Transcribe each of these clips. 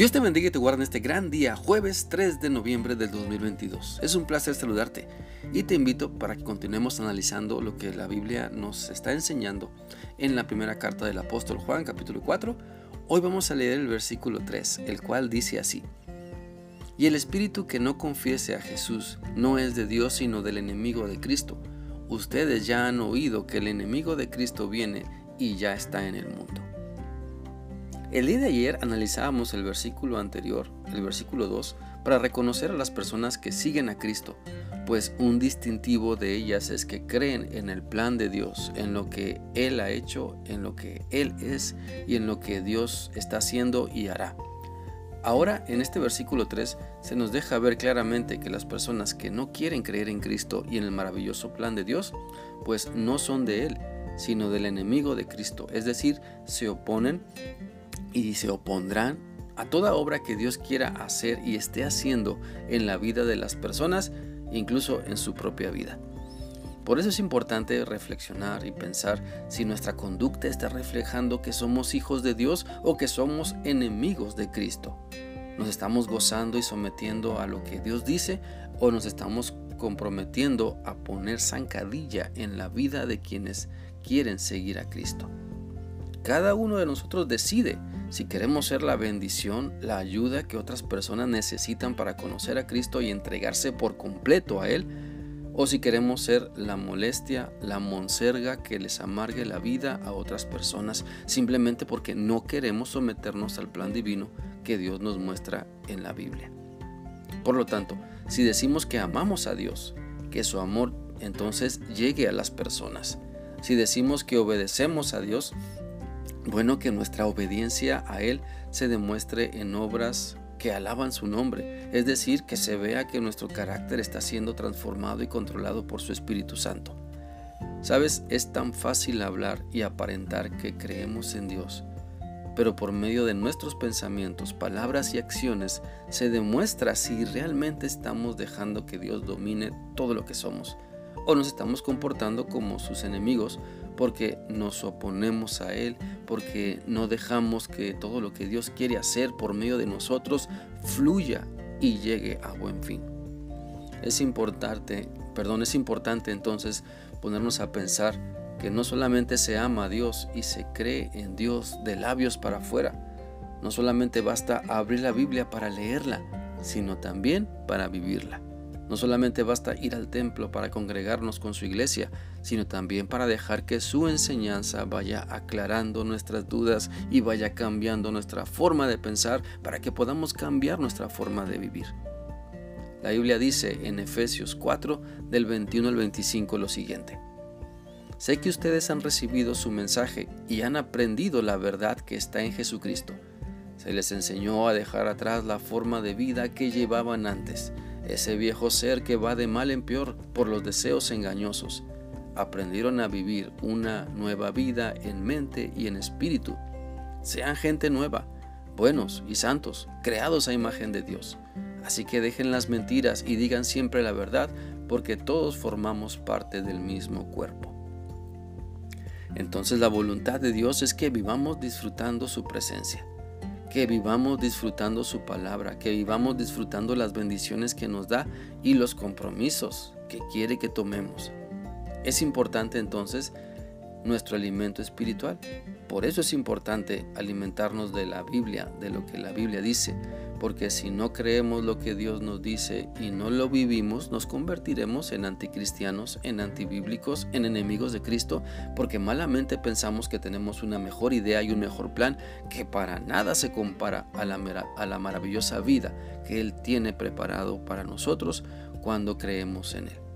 Dios te bendiga y te guarde en este gran día, jueves 3 de noviembre del 2022. Es un placer saludarte y te invito para que continuemos analizando lo que la Biblia nos está enseñando en la primera carta del apóstol Juan, capítulo 4. Hoy vamos a leer el versículo 3, el cual dice así. Y el espíritu que no confiese a Jesús no es de Dios sino del enemigo de Cristo. Ustedes ya han oído que el enemigo de Cristo viene y ya está en el mundo. El día de ayer analizábamos el versículo anterior, el versículo 2, para reconocer a las personas que siguen a Cristo, pues un distintivo de ellas es que creen en el plan de Dios, en lo que Él ha hecho, en lo que Él es y en lo que Dios está haciendo y hará. Ahora, en este versículo 3, se nos deja ver claramente que las personas que no quieren creer en Cristo y en el maravilloso plan de Dios, pues no son de Él, sino del enemigo de Cristo, es decir, se oponen y se opondrán a toda obra que Dios quiera hacer y esté haciendo en la vida de las personas, incluso en su propia vida. Por eso es importante reflexionar y pensar si nuestra conducta está reflejando que somos hijos de Dios o que somos enemigos de Cristo. ¿Nos estamos gozando y sometiendo a lo que Dios dice o nos estamos comprometiendo a poner zancadilla en la vida de quienes quieren seguir a Cristo? Cada uno de nosotros decide si queremos ser la bendición, la ayuda que otras personas necesitan para conocer a Cristo y entregarse por completo a Él, o si queremos ser la molestia, la monserga que les amargue la vida a otras personas simplemente porque no queremos someternos al plan divino que Dios nos muestra en la Biblia. Por lo tanto, si decimos que amamos a Dios, que su amor entonces llegue a las personas. Si decimos que obedecemos a Dios, bueno que nuestra obediencia a Él se demuestre en obras que alaban su nombre, es decir, que se vea que nuestro carácter está siendo transformado y controlado por su Espíritu Santo. Sabes, es tan fácil hablar y aparentar que creemos en Dios, pero por medio de nuestros pensamientos, palabras y acciones se demuestra si realmente estamos dejando que Dios domine todo lo que somos o nos estamos comportando como sus enemigos porque nos oponemos a Él, porque no dejamos que todo lo que Dios quiere hacer por medio de nosotros fluya y llegue a buen fin. Es importante, perdón, es importante entonces ponernos a pensar que no solamente se ama a Dios y se cree en Dios de labios para afuera, no solamente basta abrir la Biblia para leerla, sino también para vivirla. No solamente basta ir al templo para congregarnos con su iglesia, sino también para dejar que su enseñanza vaya aclarando nuestras dudas y vaya cambiando nuestra forma de pensar para que podamos cambiar nuestra forma de vivir. La Biblia dice en Efesios 4 del 21 al 25 lo siguiente. Sé que ustedes han recibido su mensaje y han aprendido la verdad que está en Jesucristo. Se les enseñó a dejar atrás la forma de vida que llevaban antes ese viejo ser que va de mal en peor por los deseos engañosos. Aprendieron a vivir una nueva vida en mente y en espíritu. Sean gente nueva, buenos y santos, creados a imagen de Dios. Así que dejen las mentiras y digan siempre la verdad, porque todos formamos parte del mismo cuerpo. Entonces la voluntad de Dios es que vivamos disfrutando su presencia que vivamos disfrutando su palabra, que vivamos disfrutando las bendiciones que nos da y los compromisos que quiere que tomemos. Es importante entonces nuestro alimento espiritual. Por eso es importante alimentarnos de la Biblia, de lo que la Biblia dice, porque si no creemos lo que Dios nos dice y no lo vivimos, nos convertiremos en anticristianos, en antibíblicos, en enemigos de Cristo, porque malamente pensamos que tenemos una mejor idea y un mejor plan que para nada se compara a la, a la maravillosa vida que Él tiene preparado para nosotros cuando creemos en Él.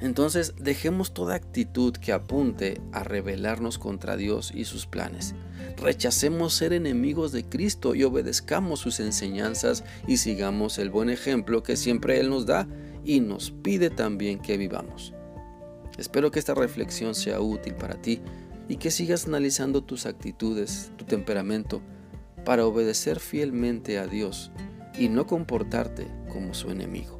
Entonces dejemos toda actitud que apunte a rebelarnos contra Dios y sus planes. Rechacemos ser enemigos de Cristo y obedezcamos sus enseñanzas y sigamos el buen ejemplo que siempre Él nos da y nos pide también que vivamos. Espero que esta reflexión sea útil para ti y que sigas analizando tus actitudes, tu temperamento, para obedecer fielmente a Dios y no comportarte como su enemigo.